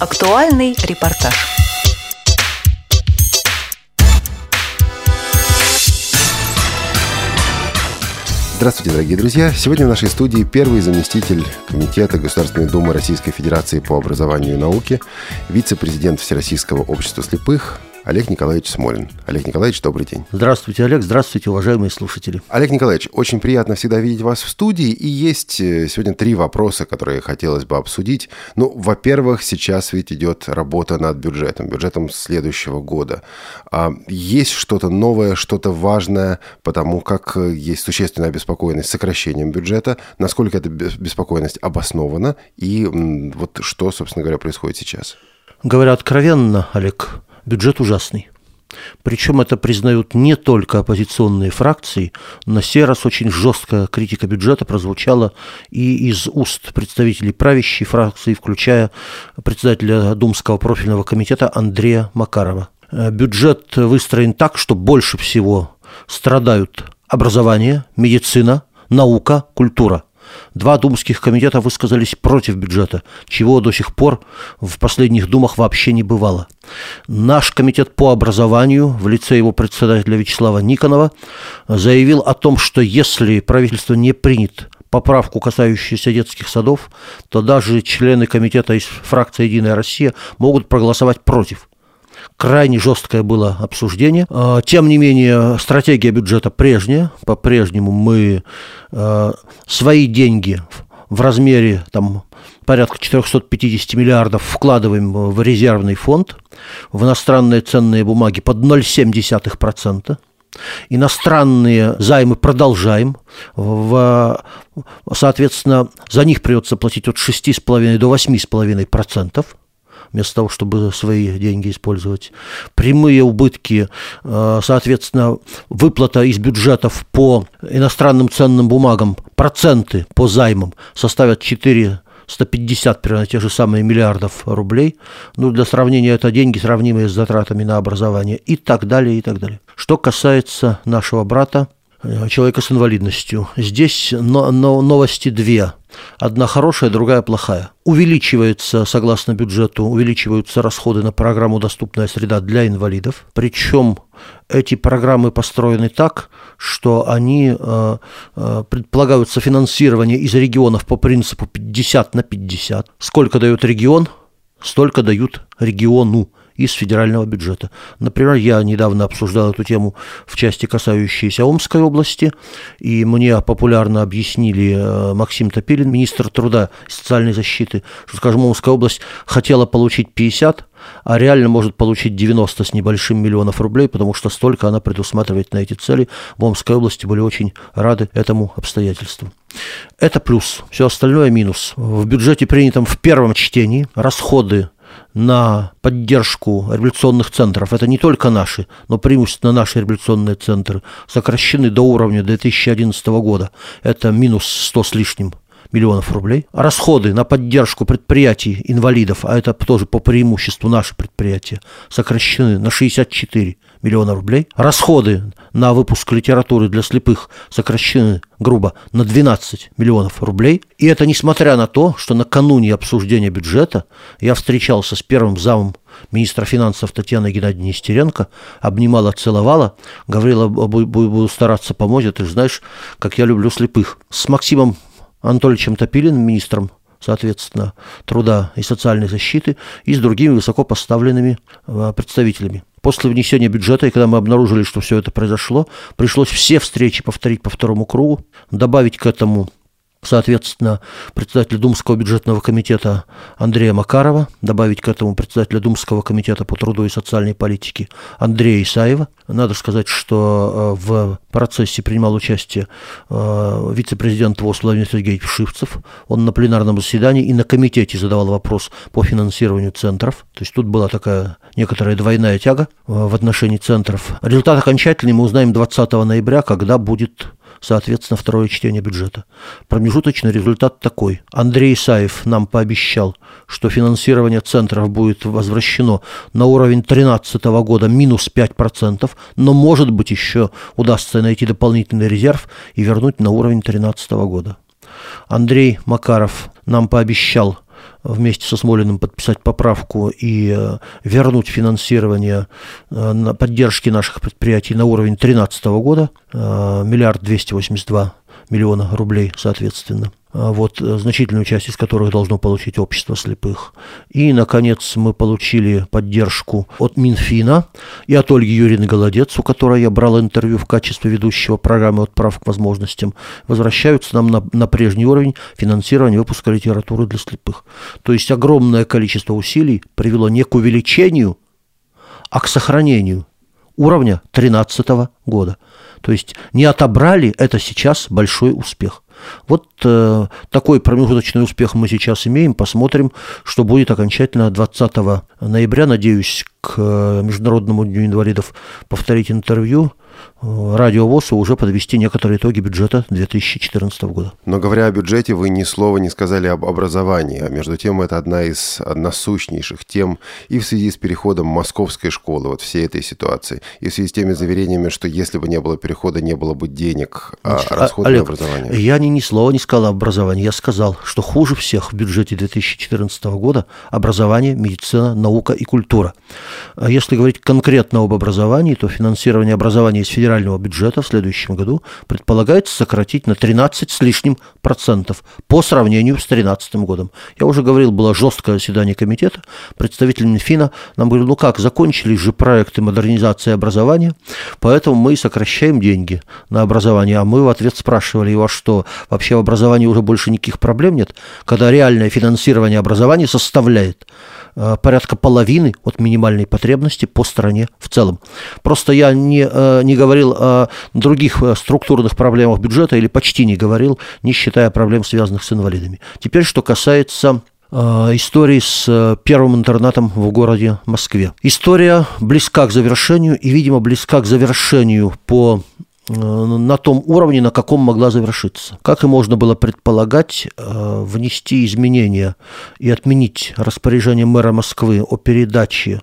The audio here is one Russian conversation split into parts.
Актуальный репортаж. Здравствуйте, дорогие друзья! Сегодня в нашей студии первый заместитель Комитета Государственной Думы Российской Федерации по образованию и науке, вице-президент Всероссийского общества слепых Олег Николаевич Смолин. Олег Николаевич, добрый день. Здравствуйте, Олег. Здравствуйте, уважаемые слушатели. Олег Николаевич, очень приятно всегда видеть вас в студии. И есть э, сегодня три вопроса, которые хотелось бы обсудить. Ну, во-первых, сейчас ведь идет работа над бюджетом, бюджетом следующего года. А есть что-то новое, что-то важное, потому как э, есть существенная обеспокоенность сокращением бюджета. Насколько эта беспокойность обоснована и вот что, собственно говоря, происходит сейчас? Говоря откровенно, Олег, бюджет ужасный. Причем это признают не только оппозиционные фракции. На сей раз очень жесткая критика бюджета прозвучала и из уст представителей правящей фракции, включая председателя Думского профильного комитета Андрея Макарова. Э, бюджет выстроен так, что больше всего страдают образование, медицина, наука, культура – Два думских комитета высказались против бюджета, чего до сих пор в последних думах вообще не бывало. Наш комитет по образованию в лице его председателя Вячеслава Никонова заявил о том, что если правительство не принят поправку, касающуюся детских садов, то даже члены комитета из фракции «Единая Россия» могут проголосовать против. Крайне жесткое было обсуждение. А, тем не менее, стратегия бюджета прежняя. По-прежнему мы а, свои деньги в размере там, порядка 450 миллиардов вкладываем в резервный фонд, в иностранные ценные бумаги под 0,7%. Иностранные займы продолжаем. В, соответственно, за них придется платить от 6,5 до 8,5% вместо того, чтобы свои деньги использовать. Прямые убытки, э, соответственно, выплата из бюджетов по иностранным ценным бумагам, проценты по займам составят 4 150 примерно тех же самые миллиардов рублей. Ну, для сравнения, это деньги, сравнимые с затратами на образование и так далее, и так далее. Что касается нашего брата, человека с инвалидностью, здесь но, но новости две – Одна хорошая, другая плохая. Увеличивается, согласно бюджету, увеличиваются расходы на программу «Доступная среда» для инвалидов. Причем эти программы построены так, что они э, э, предполагают софинансирование из регионов по принципу 50 на 50. Сколько дает регион, столько дают региону из федерального бюджета. Например, я недавно обсуждал эту тему в части, касающейся Омской области, и мне популярно объяснили э, Максим Топилин, министр труда и социальной защиты, что, скажем, Омская область хотела получить 50, а реально может получить 90 с небольшим миллионов рублей, потому что столько она предусматривает на эти цели. В Омской области были очень рады этому обстоятельству. Это плюс, все остальное минус. В бюджете, принятом в первом чтении, расходы на поддержку революционных центров, это не только наши, но преимущественно наши революционные центры, сокращены до уровня 2011 года. Это минус 100 с лишним миллионов рублей. Расходы на поддержку предприятий инвалидов, а это тоже по преимуществу наши предприятия, сокращены на 64 миллиона рублей. Расходы на выпуск литературы для слепых сокращены грубо на 12 миллионов рублей. И это несмотря на то, что накануне обсуждения бюджета я встречался с первым замом министра финансов Татьяной Геннадьевной Нестеренко, обнимала, целовала, говорила, буду стараться помочь, а ты же знаешь, как я люблю слепых. С Максимом Анатольевичем Топилиным, министром соответственно, труда и социальной защиты, и с другими высокопоставленными а, представителями. После внесения бюджета, и когда мы обнаружили, что все это произошло, пришлось все встречи повторить по второму кругу, добавить к этому соответственно, председателя Думского бюджетного комитета Андрея Макарова, добавить к этому председателя Думского комитета по труду и социальной политике Андрея Исаева. Надо сказать, что э, в процессе принимал участие э, вице-президент ВОЗ Владимир Сергеевич Шивцев. Он на пленарном заседании и на комитете задавал вопрос по финансированию центров. То есть тут была такая некоторая двойная тяга э, в отношении центров. Результат окончательный мы узнаем 20 ноября, когда будет соответственно, второе чтение бюджета. Промежуточный результат такой. Андрей Исаев нам пообещал, что финансирование центров будет возвращено на уровень 2013 года минус 5%, но, может быть, еще удастся найти дополнительный резерв и вернуть на уровень 2013 года. Андрей Макаров нам пообещал вместе со Смолиным подписать поправку и э, вернуть финансирование э, на поддержки наших предприятий на уровень 2013 года, миллиард двести восемьдесят два миллиона рублей, соответственно. А вот э, значительную часть из которых должно получить общество слепых. И, наконец, мы получили поддержку от Минфина и от Ольги Юрьевны Голодец, у которой я брал интервью в качестве ведущего программы «Отправ к возможностям», возвращаются нам на, на прежний уровень финансирования выпуска литературы для слепых. То есть огромное количество усилий привело не к увеличению, а к сохранению уровня 2013 года. То есть не отобрали, это сейчас большой успех. Вот э, такой промежуточный успех мы сейчас имеем. Посмотрим, что будет окончательно 20 ноября. Надеюсь, к э, Международному дню инвалидов повторить интервью Радио ВОЗу уже подвести некоторые итоги бюджета 2014 года. Но говоря о бюджете, вы ни слова не сказали об образовании. А между тем, это одна из насущнейших тем и в связи с переходом московской школы, вот всей этой ситуации, и в связи с теми заверениями, что если бы не было перехода, не было бы денег, а Значит, расход Олег, на образование. Я ни, ни слова не сказал об образовании. Я сказал, что хуже всех в бюджете 2014 года образование, медицина, наука и культура. А если говорить конкретно об образовании, то финансирование образования федерального бюджета в следующем году предполагается сократить на 13 с лишним процентов по сравнению с 2013 годом. Я уже говорил, было жесткое заседание комитета, представитель Минфина нам говорил, ну как, закончились же проекты модернизации образования, поэтому мы сокращаем деньги на образование. А мы в ответ спрашивали его, что, вообще в образовании уже больше никаких проблем нет, когда реальное финансирование образования составляет порядка половины от минимальной потребности по стране в целом. Просто я не, э, не говорил о других э, структурных проблемах бюджета или почти не говорил, не считая проблем, связанных с инвалидами. Теперь, что касается истории с первым интернатом в городе Москве. История близка к завершению и, видимо, близка к завершению по Э, на том уровне, на каком могла завершиться. Как и можно было предполагать, э, внести изменения и отменить распоряжение мэра Москвы о передаче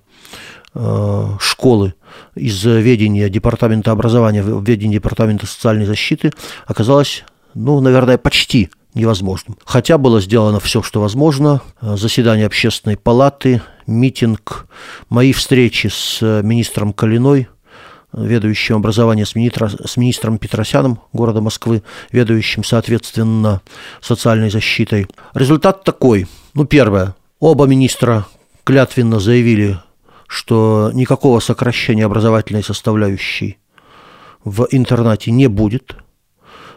э, школы из ведения Департамента образования в ведение Департамента социальной защиты оказалось, ну, наверное, почти невозможным. Хотя было сделано все, что возможно. Заседание общественной палаты, митинг, мои встречи с министром Калиной – ведающим образование с, министра, с министром Петросяном города Москвы, ведающим, соответственно, социальной защитой. Результат такой. Ну, первое. Оба министра клятвенно заявили, что никакого сокращения образовательной составляющей в интернате не будет –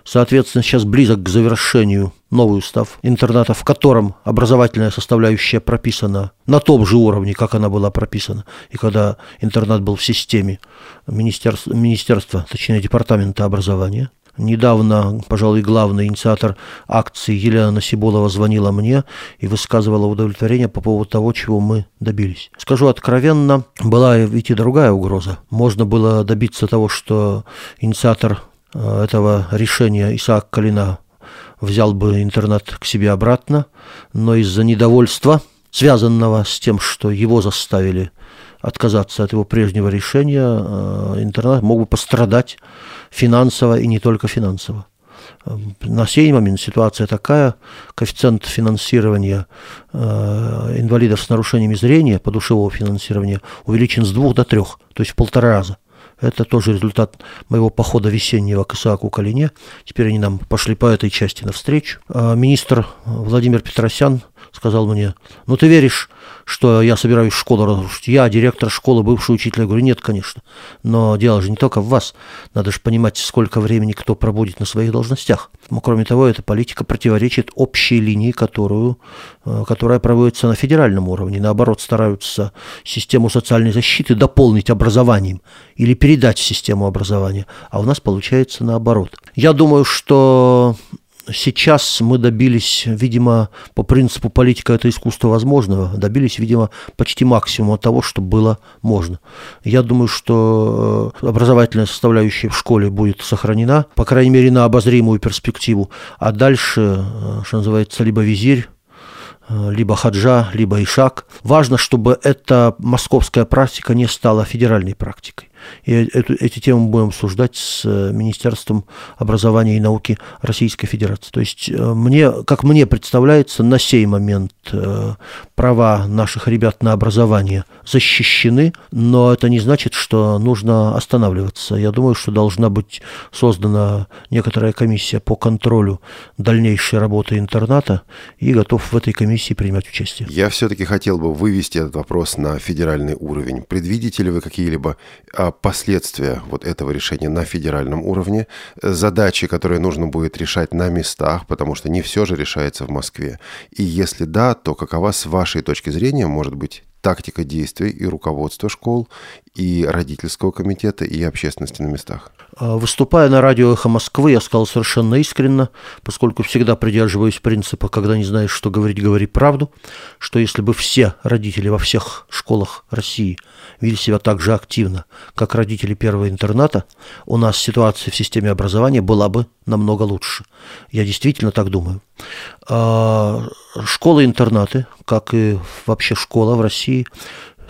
Соответственно, сейчас близок к завершению новый устав интерната, в котором образовательная составляющая прописана на том же уровне, как она была прописана, и когда интернат был в системе министерства, министерства точнее, департамента образования. Недавно, пожалуй, главный инициатор акции Елена Насиболова звонила мне и высказывала удовлетворение по поводу того, чего мы добились. Скажу откровенно, была ведь и другая угроза. Можно было добиться того, что инициатор Э, этого решения Исаак Калина взял бы интернет к себе обратно, но из-за недовольства, связанного с тем, что его заставили отказаться от его прежнего решения, э, интернет мог бы пострадать финансово и не только финансово. Э, на сей момент ситуация такая, коэффициент финансирования инвалидов с нарушениями зрения, подушевого финансирования, увеличен с двух до трех, то есть в полтора раза. Это тоже результат моего похода весеннего к Исааку Калине. Теперь они нам пошли по этой части навстречу. А министр Владимир Петросян сказал мне, ну ты веришь что я собираюсь школу разрушить. Я директор школы, бывший учитель. Я говорю, нет, конечно. Но дело же не только в вас. Надо же понимать, сколько времени кто пробудет на своих должностях. Но, кроме того, эта политика противоречит общей линии, которую, э, которая проводится на федеральном уровне. Наоборот, стараются систему социальной защиты дополнить образованием или передать систему образования. А у нас получается наоборот. Я думаю, что Сейчас мы добились, видимо, по принципу политика это искусство возможного, добились, видимо, почти максимума того, что было можно. Я думаю, что э, образовательная составляющая в школе будет сохранена, по крайней мере, на обозримую перспективу. А дальше, э, что называется, либо визирь, э, либо хаджа, либо ишак. Важно, чтобы эта московская практика не стала федеральной практикой. И эту, эти темы мы будем обсуждать с э, Министерством образования и науки Российской Федерации. То есть э, мне, как мне представляется, на сей момент э, права наших ребят на образование защищены, но это не значит, что нужно останавливаться. Я думаю, что должна быть создана некоторая комиссия по контролю дальнейшей работы интерната и готов в этой комиссии принимать участие. Я все-таки хотел бы вывести этот вопрос на федеральный уровень. Предвидите ли вы какие-либо а, последствия вот этого решения на федеральном уровне, задачи, которые нужно будет решать на местах, потому что не все же решается в Москве. И если да, то какова с вашей точки зрения может быть тактика действий и руководства школ, и родительского комитета, и общественности на местах. А, выступая на радио «Эхо Москвы», я сказал совершенно искренно, поскольку всегда придерживаюсь принципа, когда не знаешь, что говорить, говори правду, что если бы все родители во всех школах России вели себя так же активно, как родители первого интерната, у нас ситуация в системе образования была бы намного лучше. Я действительно так думаю. А, школы-интернаты, как и вообще школа в России,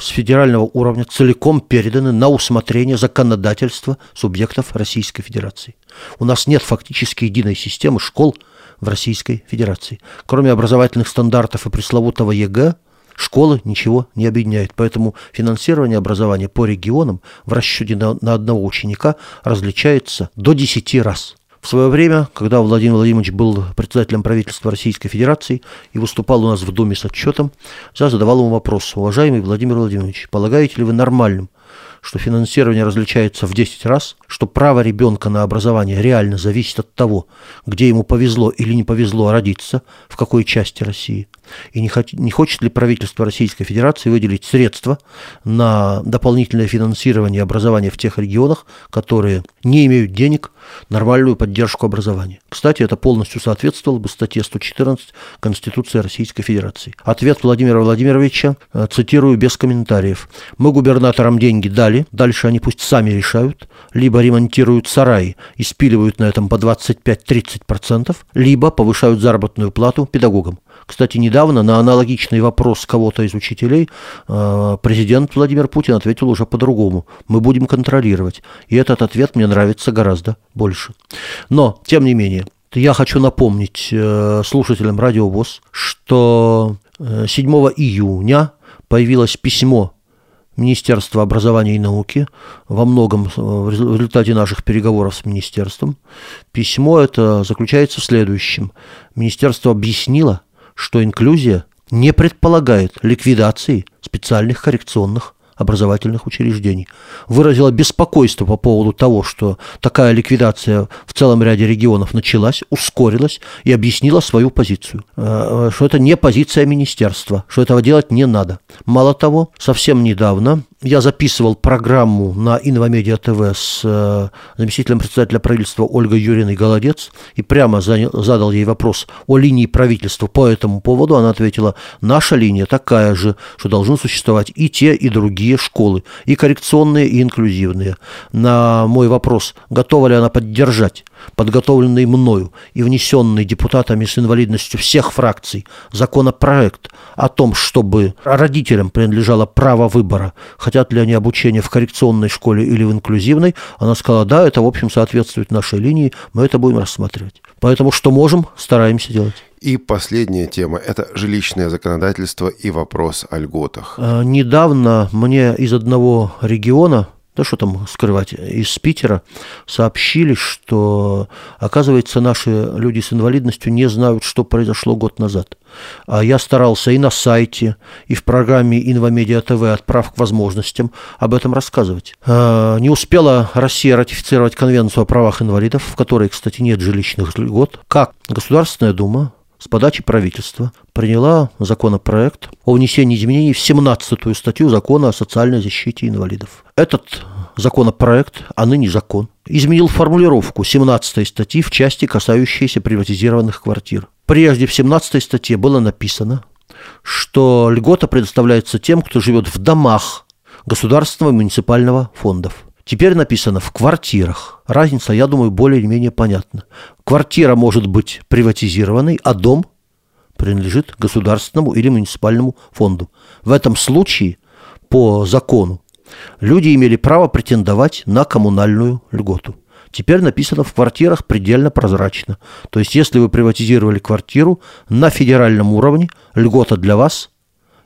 с федерального уровня целиком переданы на усмотрение законодательства субъектов Российской Федерации. У нас нет фактически единой системы школ в Российской Федерации. Кроме образовательных стандартов и пресловутого ЕГЭ, школы ничего не объединяет. Поэтому финансирование образования по регионам в расчете на, на одного ученика различается до 10 раз. В свое время, когда Владимир Владимирович был председателем правительства Российской Федерации и выступал у нас в Думе с отчетом, я задавал ему вопрос, уважаемый Владимир Владимирович, полагаете ли вы нормальным, что финансирование различается в 10 раз, что право ребенка на образование реально зависит от того, где ему повезло или не повезло родиться, в какой части России, и не, не хочет ли правительство Российской Федерации выделить средства на дополнительное финансирование образования в тех регионах, которые не имеют денег нормальную поддержку образования. Кстати, это полностью соответствовало бы статье 114 Конституции Российской Федерации. Ответ Владимира Владимировича э, цитирую без комментариев. «Мы губернаторам деньги дали, дальше они пусть сами решают, либо ремонтируют сараи и спиливают на этом по 25-30%, либо повышают заработную плату педагогам. Кстати, недавно на аналогичный вопрос кого-то из учителей э, президент Владимир Путин ответил уже по-другому. Мы будем контролировать. И этот ответ мне нравится гораздо больше. Но, тем не менее, я хочу напомнить э, слушателям Радио ВОЗ, что 7 э, июня появилось письмо Министерства образования и науки во многом в результате наших переговоров с министерством. Письмо это заключается в следующем. Министерство объяснило, что инклюзия не предполагает ликвидации специальных коррекционных образовательных учреждений. Выразила беспокойство по поводу того, что такая ликвидация в целом ряде регионов началась, ускорилась и объяснила свою позицию. Э, что это не позиция министерства, что этого делать не надо. Мало того, совсем недавно я записывал программу на Инвамедиа ТВ с э, заместителем председателя правительства Ольгой Юриной Голодец и прямо задал ей вопрос о линии правительства по этому поводу. Она ответила, наша линия такая же, что должны существовать и те, и другие школы, и коррекционные, и инклюзивные. На мой вопрос, готова ли она поддержать подготовленный мною и внесенный депутатами с инвалидностью всех фракций законопроект о том, чтобы родителям принадлежало право выбора, хотят ли они обучение в коррекционной школе или в инклюзивной, она сказала, да, это, в общем, соответствует нашей линии, мы это будем рассматривать. Поэтому что можем, стараемся делать. И последняя тема – это жилищное законодательство и вопрос о льготах. А, недавно мне из одного региона да что там скрывать, из Питера сообщили, что, оказывается, наши люди с инвалидностью не знают, что произошло год назад. А я старался и на сайте, и в программе Инвамедиа ТВ «Отправ к возможностям» об этом рассказывать. А, не успела Россия ратифицировать Конвенцию о правах инвалидов, в которой, кстати, нет жилищных льгот, как Государственная Дума с подачи правительства приняла законопроект о внесении изменений в 17-ю статью закона о социальной защите инвалидов. Этот законопроект, а ныне закон, изменил формулировку 17 статьи в части, касающейся приватизированных квартир. Прежде в 17 статье было написано, что льгота предоставляется тем, кто живет в домах государственного и муниципального фондов. Теперь написано в квартирах. Разница, я думаю, более-менее понятна. Квартира может быть приватизированной, а дом принадлежит государственному или муниципальному фонду. В этом случае по закону люди имели право претендовать на коммунальную льготу. Теперь написано в квартирах предельно прозрачно. То есть, если вы приватизировали квартиру на федеральном уровне, льгота для вас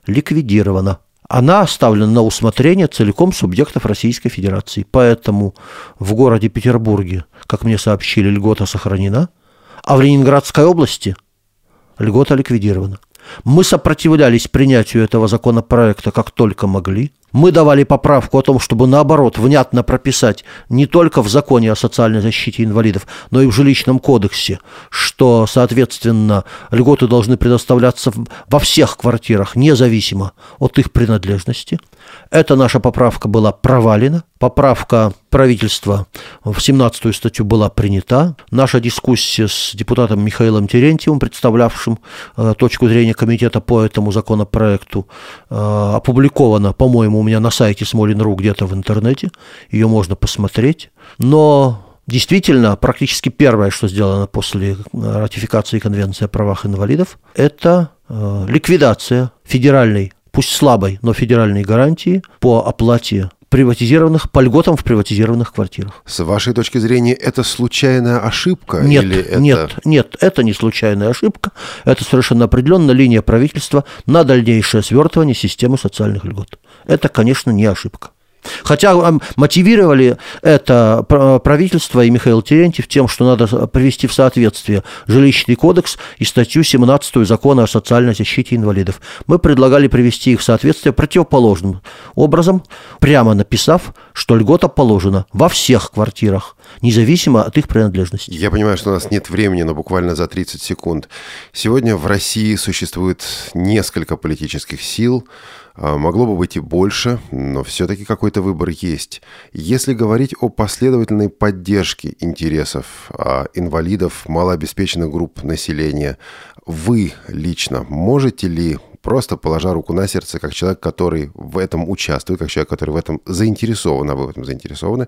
ликвидирована. Она оставлена на усмотрение целиком субъектов Российской Федерации. Поэтому в городе Петербурге, как мне сообщили, льгота сохранена, а в Ленинградской области льгота ликвидирована. Мы сопротивлялись принятию этого законопроекта как только могли – мы давали поправку о том, чтобы наоборот внятно прописать не только в законе о социальной защите инвалидов, но и в жилищном кодексе, что, соответственно, льготы должны предоставляться во всех квартирах, независимо от их принадлежности. Эта наша поправка была провалена. Поправка правительства в 17-ю статью была принята. Наша дискуссия с депутатом Михаилом Терентьевым, представлявшим э, точку зрения комитета по этому законопроекту, э, опубликована, по-моему, меня на сайте Смолин.ру где-то в интернете. Ее можно посмотреть. Но Действительно, практически первое, что сделано после э, ратификации Конвенции о правах инвалидов, это э, ликвидация федеральной пусть слабой, но федеральной гарантии по оплате приватизированных, по льготам в приватизированных квартирах. С вашей точки зрения, это случайная ошибка? Нет, или это... нет, нет, это не случайная ошибка. Это совершенно определенно линия правительства на дальнейшее свертывание системы социальных льгот. Это, конечно, не ошибка. Хотя мотивировали это правительство и Михаил Терентьев тем, что надо привести в соответствие жилищный кодекс и статью 17 закона о социальной защите инвалидов. Мы предлагали привести их в соответствие противоположным образом, прямо написав, что льгота положена во всех квартирах, независимо от их принадлежности. Я понимаю, что у нас нет времени, но буквально за 30 секунд. Сегодня в России существует несколько политических сил, а, могло бы быть и больше, но все-таки какой-то выбор есть. Если говорить о последовательной поддержке интересов а, инвалидов, малообеспеченных групп населения, вы лично можете ли просто положа руку на сердце, как человек, который в этом участвует, как человек, который в этом заинтересован, а вы в этом заинтересованы,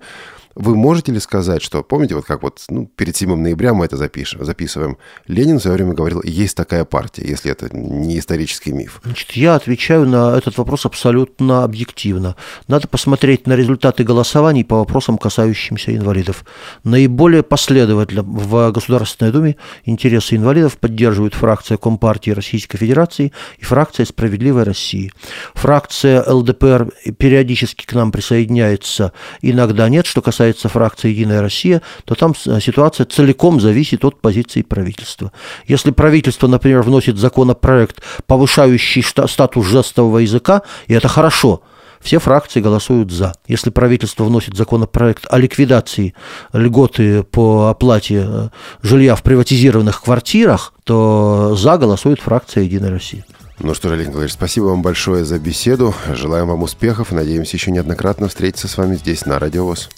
вы можете ли сказать, что, помните, вот как вот ну, перед 7 ноября мы это запишем, записываем, Ленин в свое время говорил, есть такая партия, если это не исторический миф? Значит, я отвечаю на этот вопрос абсолютно объективно. Надо посмотреть на результаты голосований по вопросам, касающимся инвалидов. Наиболее последовательно в Государственной Думе интересы инвалидов поддерживают фракция Компартии Российской Федерации и фракция «Справедливая Россия». Фракция ЛДПР периодически к нам присоединяется, иногда нет, что касается касается фракции «Единая Россия», то там э, ситуация целиком зависит от позиции правительства. Если правительство, например, вносит законопроект, повышающий статус жестового языка, и это хорошо – все фракции голосуют за. Если правительство вносит законопроект о ликвидации льготы по оплате э, жилья в приватизированных квартирах, то за голосует фракция «Единая Россия». Ну что Олег Николаевич, спасибо вам большое за беседу. Желаем вам успехов. Надеемся еще неоднократно встретиться с вами здесь, на Радиовоз.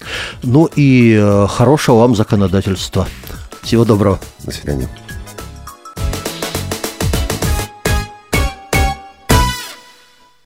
Ну и э, хорошего вам законодательства. Всего доброго. До свидания.